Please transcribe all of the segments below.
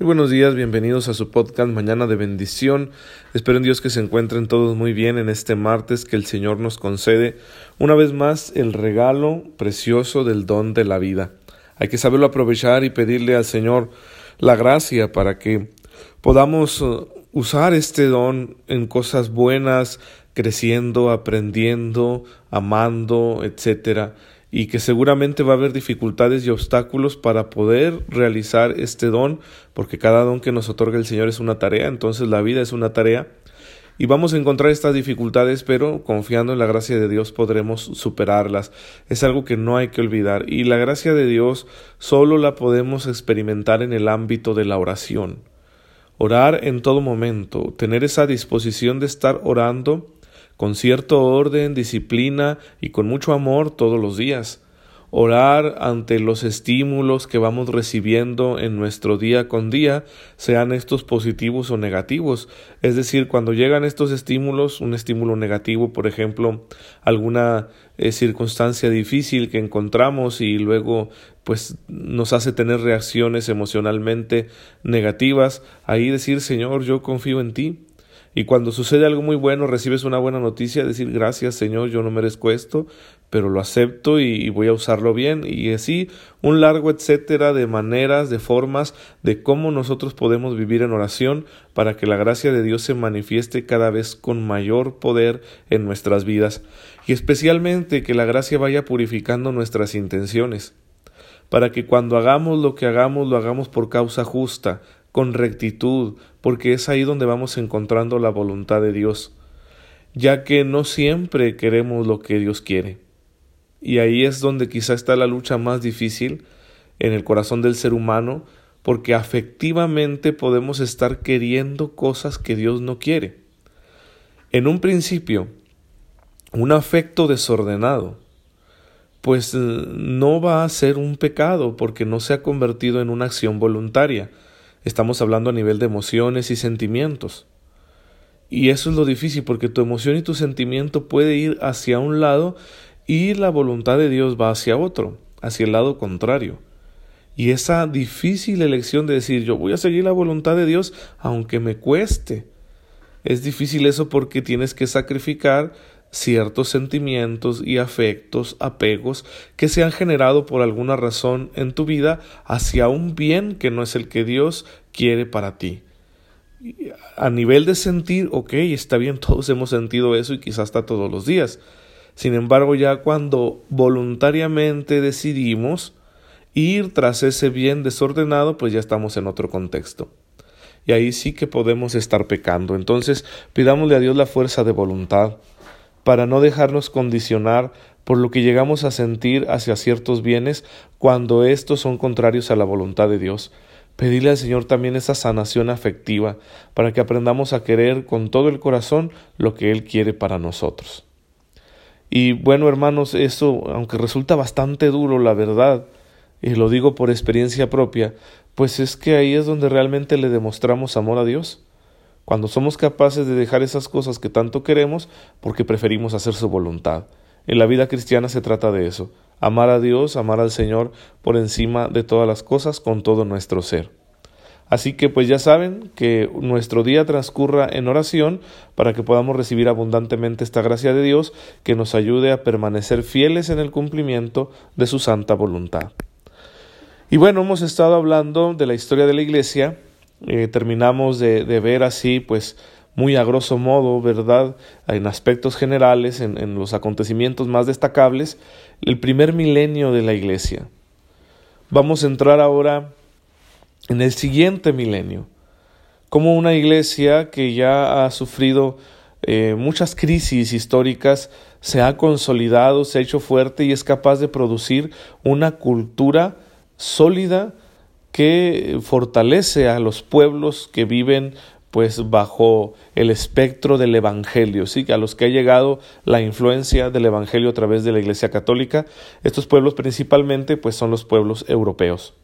Buenos días, bienvenidos a su podcast Mañana de Bendición. Espero en Dios que se encuentren todos muy bien en este martes que el Señor nos concede una vez más el regalo precioso del don de la vida. Hay que saberlo aprovechar y pedirle al Señor la gracia para que podamos uh, usar este don en cosas buenas, creciendo, aprendiendo, amando, etcétera y que seguramente va a haber dificultades y obstáculos para poder realizar este don, porque cada don que nos otorga el Señor es una tarea, entonces la vida es una tarea, y vamos a encontrar estas dificultades, pero confiando en la gracia de Dios podremos superarlas. Es algo que no hay que olvidar, y la gracia de Dios solo la podemos experimentar en el ámbito de la oración. Orar en todo momento, tener esa disposición de estar orando, con cierto orden, disciplina y con mucho amor todos los días. Orar ante los estímulos que vamos recibiendo en nuestro día con día, sean estos positivos o negativos. Es decir, cuando llegan estos estímulos, un estímulo negativo, por ejemplo, alguna eh, circunstancia difícil que encontramos y luego pues nos hace tener reacciones emocionalmente negativas, ahí decir, Señor, yo confío en ti, y cuando sucede algo muy bueno, recibes una buena noticia, decir gracias Señor, yo no merezco esto, pero lo acepto y, voy a usarlo bien. Y así un largo etcétera de maneras, de formas, de cómo nosotros podemos vivir en oración para que la gracia de Dios se manifieste cada vez con mayor poder en nuestras vidas. Y especialmente que la gracia vaya purificando nuestras intenciones para que cuando hagamos lo que hagamos lo hagamos por causa justa, con rectitud, porque es ahí donde vamos encontrando la voluntad de Dios, ya que no siempre queremos lo que Dios quiere. Y ahí es donde quizá está la lucha más difícil en el corazón del ser humano, porque afectivamente podemos estar queriendo cosas que Dios no quiere. En un principio, un afecto desordenado, pues eh, no va a ser un pecado porque no se ha convertido en una acción voluntaria, Estamos hablando a nivel de emociones y sentimientos. Y eso es lo difícil porque tu emoción y tu sentimiento puede ir hacia un lado y la voluntad de Dios va hacia otro, hacia el lado contrario. Y esa difícil elección de decir yo voy a seguir la voluntad de Dios aunque me cueste. Es difícil eso porque tienes que sacrificar ciertos sentimientos y afectos, apegos que se han generado por alguna razón en tu vida hacia un bien que no es el que Dios quiere para ti. A nivel de sentir, ok, está bien, todos hemos sentido eso y quizás hasta todos los días. Sin embargo, ya cuando voluntariamente decidimos ir tras ese bien desordenado, pues ya estamos en otro contexto. Y ahí sí que podemos estar pecando. Entonces, pidámosle a Dios la fuerza de voluntad para no dejarnos condicionar por lo que llegamos a sentir hacia ciertos bienes cuando estos son contrarios a la voluntad de Dios. Pedirle al Señor también esa sanación afectiva para que aprendamos a querer con todo el corazón lo que Él quiere para nosotros. Y bueno, hermanos, eso, aunque resulta bastante duro, la verdad, y lo digo por experiencia propia, pues es que ahí es donde realmente le demostramos amor a Dios cuando somos capaces de dejar esas cosas que tanto queremos porque preferimos hacer su voluntad. En la vida cristiana se trata de eso, amar a Dios, amar al Señor por encima de todas las cosas con todo nuestro ser. Así que pues ya saben que nuestro día transcurra en oración para que podamos recibir abundantemente esta gracia de Dios que nos ayude a permanecer fieles en el cumplimiento de su santa voluntad. Y bueno, hemos estado hablando de la historia de la Iglesia eh, terminamos de, ver así, pues muy a grosso modo, ¿verdad? En aspectos generales, en, los acontecimientos más destacables, el primer milenio de la Iglesia. Vamos a entrar ahora en el siguiente milenio, como una iglesia que ya ha sufrido eh, muchas crisis históricas, se ha consolidado, se ha hecho fuerte y es capaz de producir una cultura sólida que fortalece a los pueblos que viven pues bajo el espectro del evangelio, sí, a los que ha llegado la influencia del evangelio a través de la Iglesia Católica. Estos pueblos principalmente pues son los pueblos europeos.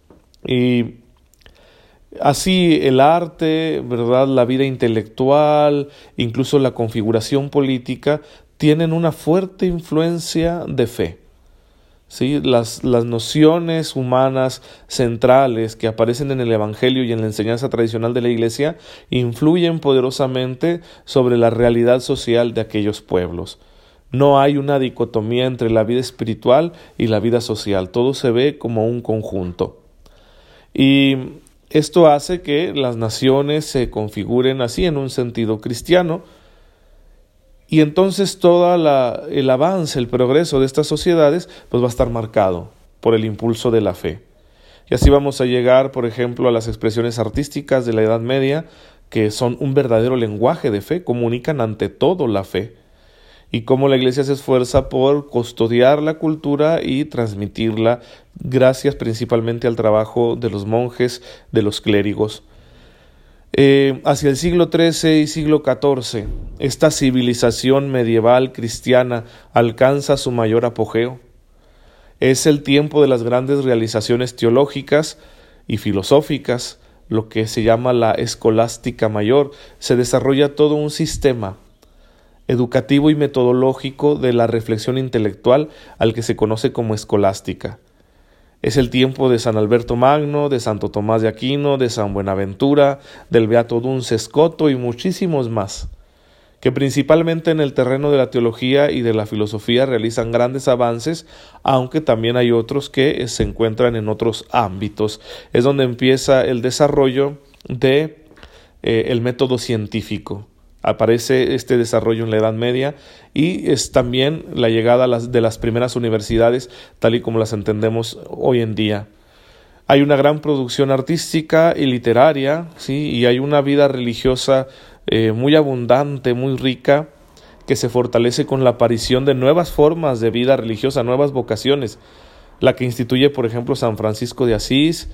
Y así el arte, ¿verdad? La vida intelectual, incluso la configuración política tienen una fuerte influencia de fe. ¿Sí? Las, las nociones humanas centrales que aparecen en el Evangelio y en la enseñanza tradicional de la Iglesia influyen poderosamente sobre la realidad social de aquellos pueblos. No hay una dicotomía entre la vida espiritual y la vida social, todo se ve como un conjunto. Y esto hace que las naciones se configuren así en un sentido cristiano, y entonces todo el avance, el progreso de estas sociedades, pues va a estar marcado por el impulso de la fe. Y así vamos a llegar, por ejemplo, a las expresiones artísticas de la Edad Media, que son un verdadero lenguaje de fe, comunican ante todo la fe y cómo la Iglesia se esfuerza por custodiar la cultura y transmitirla gracias principalmente al trabajo de los monjes, de los clérigos. Eh, hacia el siglo XIII y siglo XIV, esta civilización medieval cristiana alcanza su mayor apogeo. Es el tiempo de las grandes realizaciones teológicas y filosóficas, lo que se llama la escolástica mayor. Se desarrolla todo un sistema educativo y metodológico de la reflexión intelectual al que se conoce como escolástica. Es el tiempo de San Alberto Magno, de Santo Tomás de Aquino, de San Buenaventura, del Beato Dunce Escoto y muchísimos más, que principalmente en el terreno de la teología y de la filosofía realizan grandes avances, aunque también hay otros que se encuentran en otros ámbitos. Es donde empieza el desarrollo de eh, el método científico aparece este desarrollo en la Edad Media y es también la llegada de las primeras universidades tal y como las entendemos hoy en día. Hay una gran producción artística y literaria, ¿sí? y hay una vida religiosa eh, muy abundante, muy rica, que se fortalece con la aparición de nuevas formas de vida religiosa, nuevas vocaciones, la que instituye, por ejemplo, San Francisco de Asís,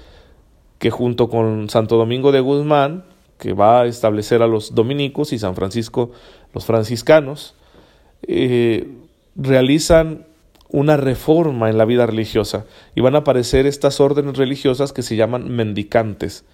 que junto con Santo Domingo de Guzmán, que va a establecer a los dominicos y San Francisco los franciscanos, eh, realizan una reforma en la vida religiosa y van a aparecer estas órdenes religiosas que se llaman mendicantes,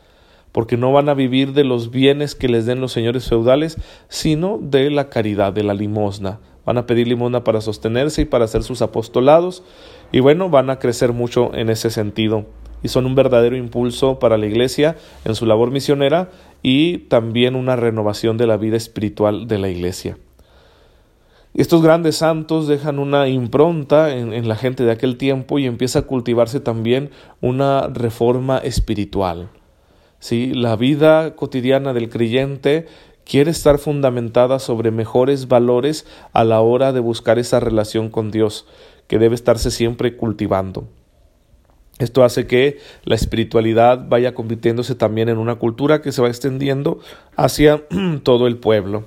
porque no van a vivir de los bienes que les den los señores feudales, sino de la caridad, de la limosna. Van a pedir limosna para sostenerse y para hacer sus apostolados, y bueno, van a crecer mucho en ese sentido y son un verdadero impulso para la Iglesia en su labor misionera y también una renovación de la vida espiritual de la Iglesia. Estos grandes santos dejan una impronta en, la gente de aquel tiempo y empieza a cultivarse también una reforma espiritual. ¿Sí? La vida cotidiana del creyente quiere estar fundamentada sobre mejores valores a la hora de buscar esa relación con Dios, que debe estarse siempre cultivando. Esto hace que la espiritualidad vaya convirtiéndose también en una cultura que se va extendiendo hacia todo el pueblo.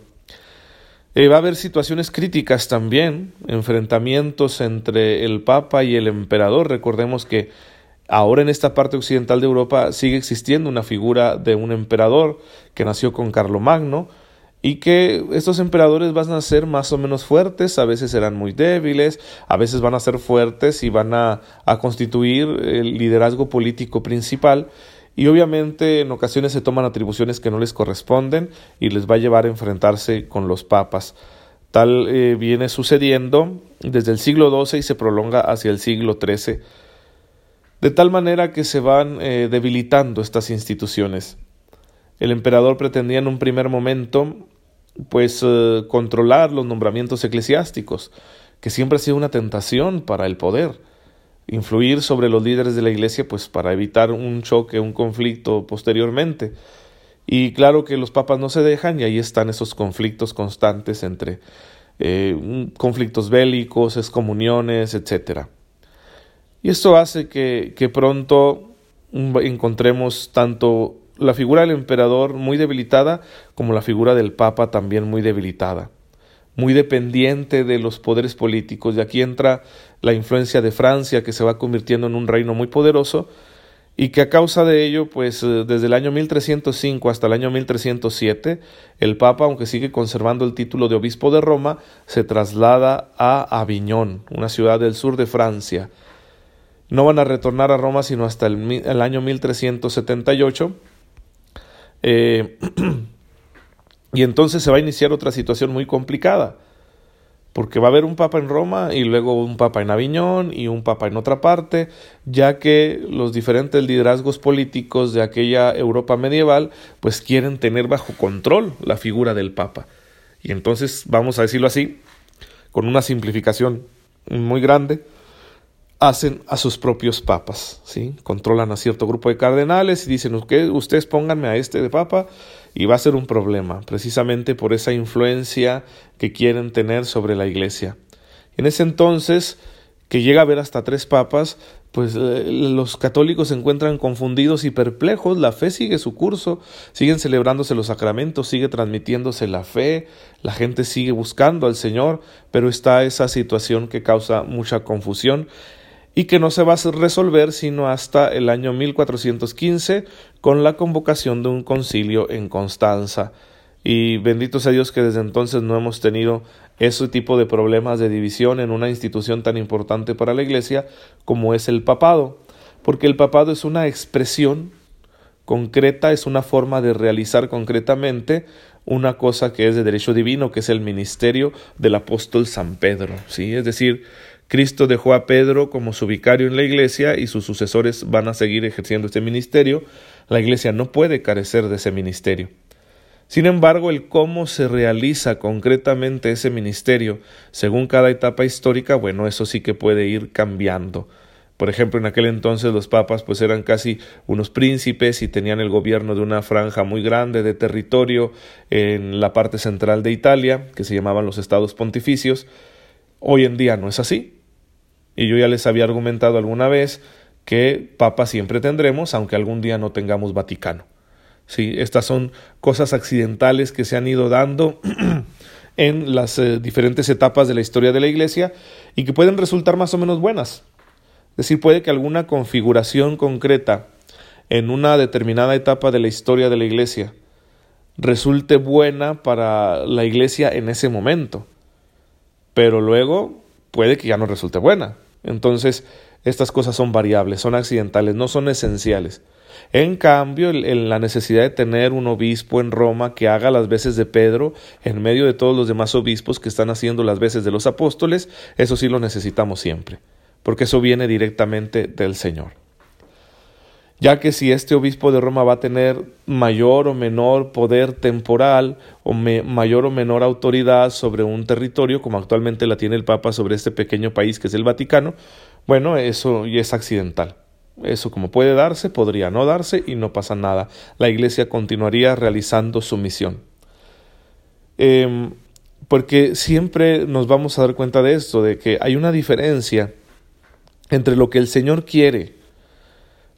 Eh, va a haber situaciones críticas también, enfrentamientos entre el Papa y el emperador. Recordemos que ahora en esta parte occidental de Europa sigue existiendo una figura de un emperador que nació con Carlomagno, y que estos emperadores van a ser más o menos fuertes, a veces serán muy débiles, a veces van a ser fuertes y van a, constituir el liderazgo político principal y obviamente en ocasiones se toman atribuciones que no les corresponden y les va a llevar a enfrentarse con los papas. Tal eh, viene sucediendo desde el siglo XII y se prolonga hacia el siglo XIII, de tal manera que se van eh, debilitando estas instituciones. El emperador pretendía en un primer momento pues eh, controlar los nombramientos eclesiásticos, que siempre ha sido una tentación para el poder, influir sobre los líderes de la iglesia pues para evitar un choque, un conflicto posteriormente. Y claro que los papas no se dejan y ahí están esos conflictos constantes entre eh, conflictos bélicos, excomuniones, etc. Y esto hace que, que pronto encontremos tanto la figura del emperador muy debilitada como la figura del papa también muy debilitada, muy dependiente de los poderes políticos. Y aquí entra la influencia de Francia que se va convirtiendo en un reino muy poderoso y que a causa de ello, pues eh, desde el año 1305 hasta el año 1307, el Papa, aunque sigue conservando el título de obispo de Roma, se traslada a Aviñón, una ciudad del sur de Francia. No van a retornar a Roma sino hasta el, el año 1378 eh, y entonces se va a iniciar otra situación muy complicada, porque va a haber un papa en Roma y luego un papa en Aviñón y un papa en otra parte, ya que los diferentes liderazgos políticos de aquella Europa medieval pues quieren tener bajo control la figura del papa. Y entonces, vamos a decirlo así, con una simplificación muy grande, hacen a sus propios papas, ¿sí? Controlan a cierto grupo de cardenales y dicen, ustedes pónganme a este de papa y va a ser un problema, precisamente por esa influencia que quieren tener sobre la iglesia. En ese entonces, que llega a haber hasta tres papas, pues eh, los católicos se encuentran confundidos y perplejos, la fe sigue su curso, siguen celebrándose los sacramentos, sigue transmitiéndose la fe, la gente sigue buscando al Señor, pero está esa situación que causa mucha confusión y que no se va a resolver sino hasta el año 1415 con la convocación de un concilio en Constanza. Y bendito sea Dios que desde entonces no hemos tenido ese tipo de problemas de división en una institución tan importante para la Iglesia como es el papado, porque el papado es una expresión concreta, es una forma de realizar concretamente una cosa que es de derecho divino, que es el ministerio del apóstol San Pedro, ¿sí? Es decir, Cristo dejó a Pedro como su vicario en la iglesia y sus sucesores van a seguir ejerciendo este ministerio. La iglesia no puede carecer de ese ministerio. Sin embargo, el cómo se realiza concretamente ese ministerio según cada etapa histórica, bueno, eso sí que puede ir cambiando. Por ejemplo, en aquel entonces los papas pues eran casi unos príncipes y tenían el gobierno de una franja muy grande de territorio en la parte central de Italia, que se llamaban los estados pontificios. Hoy en día no es así. Y yo ya les había argumentado alguna vez que papa siempre tendremos, aunque algún día no tengamos Vaticano. Sí, estas son cosas accidentales que se han ido dando en las eh, diferentes etapas de la historia de la Iglesia y que pueden resultar más o menos buenas. Es decir, puede que alguna configuración concreta en una determinada etapa de la historia de la Iglesia resulte buena para la Iglesia en ese momento, pero luego puede que ya no resulte buena. Entonces, estas cosas son variables, son accidentales, no son esenciales. En cambio, la necesidad de tener un obispo en Roma que haga las veces de Pedro en medio de todos los demás obispos que están haciendo las veces de los apóstoles, eso sí lo necesitamos siempre, porque eso viene directamente del Señor. Ya que si este obispo de Roma va a tener mayor o menor poder temporal o mayor o menor autoridad sobre un territorio, como actualmente la tiene el Papa sobre este pequeño país que es el Vaticano, bueno, eso ya es accidental. Eso como puede darse, podría no darse y no pasa nada. La Iglesia continuaría realizando su misión. Em, porque siempre nos vamos a dar cuenta de esto, de que hay una diferencia entre lo que el Señor quiere,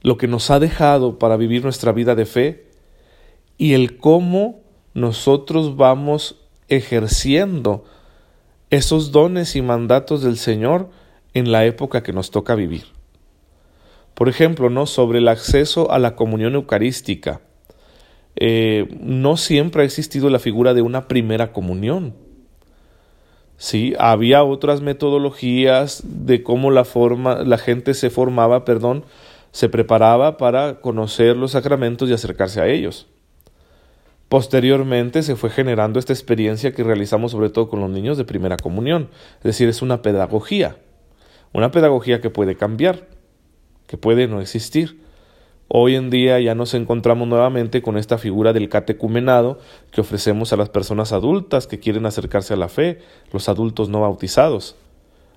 lo que nos ha dejado para vivir nuestra vida de fe y el cómo nosotros vamos ejerciendo esos dones y mandatos del Señor en la época que nos toca vivir. Por ejemplo, ¿no? sobre el acceso a la comunión eucarística. Eh, no siempre ha existido la figura de una primera comunión. Sí, había otras metodologías de cómo la forma, la gente se formaba, perdón, se preparaba para conocer los sacramentos y acercarse a ellos. Posteriormente se fue generando esta experiencia que realizamos sobre todo con los niños de primera comunión, es decir, es una pedagogía, una pedagogía que puede cambiar, que puede no existir. Hoy en día ya nos encontramos nuevamente con esta figura del catecumenado que ofrecemos a las personas adultas que quieren acercarse a la fe, los adultos no bautizados.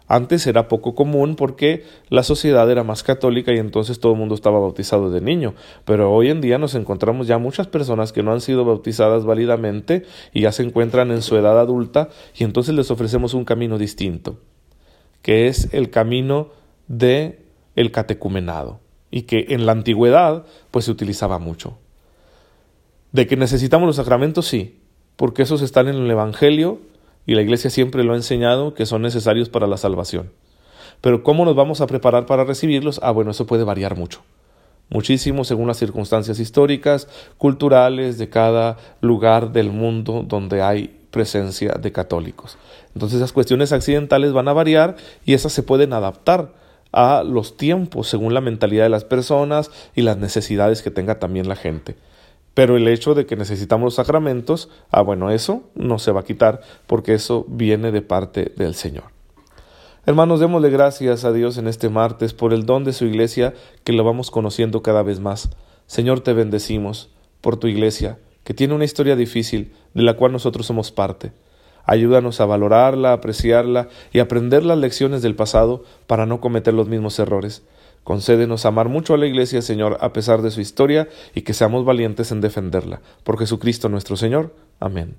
Antes era poco común porque la sociedad era más católica y entonces todo el mundo estaba bautizado de niño, pero hoy en día nos encontramos ya muchas personas que no han sido bautizadas válidamente y ya se encuentran en su edad adulta y entonces les ofrecemos un camino distinto, que es el camino de el catecumenado y que en la antigüedad pues se utilizaba mucho. De que necesitamos los sacramentos sí, porque esos están en el evangelio y la Iglesia siempre lo ha enseñado que son necesarios para la salvación. Pero ¿cómo nos vamos a preparar para recibirlos? Ah, bueno, eso puede variar mucho. Muchísimo según las circunstancias históricas, culturales de cada lugar del mundo donde hay presencia de católicos. Entonces esas cuestiones accidentales van a variar y esas se pueden adaptar a los tiempos según la mentalidad de las personas y las necesidades que tenga también la gente. Pero el hecho de que necesitamos los sacramentos, ah, bueno, eso no se va a quitar porque eso viene de parte del Señor. Hermanos, démosle gracias a Dios en este martes por el don de su iglesia que lo vamos conociendo cada vez más. Señor, te bendecimos por tu iglesia, que tiene una historia difícil de la cual nosotros somos parte. Ayúdanos a valorarla, apreciarla y aprender las lecciones del pasado para no cometer los mismos errores. Concédenos amar mucho a la Iglesia, Señor, a pesar de su historia, y que seamos valientes en defenderla. Por Jesucristo nuestro Señor. Amén.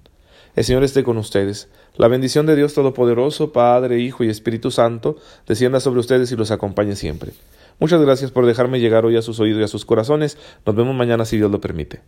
El Señor esté con ustedes. La bendición de Dios Todopoderoso, Padre, Hijo y Espíritu Santo, descienda sobre ustedes y los acompañe siempre. Muchas gracias por dejarme llegar hoy a sus oídos y a sus corazones. Nos vemos mañana si Dios lo permite.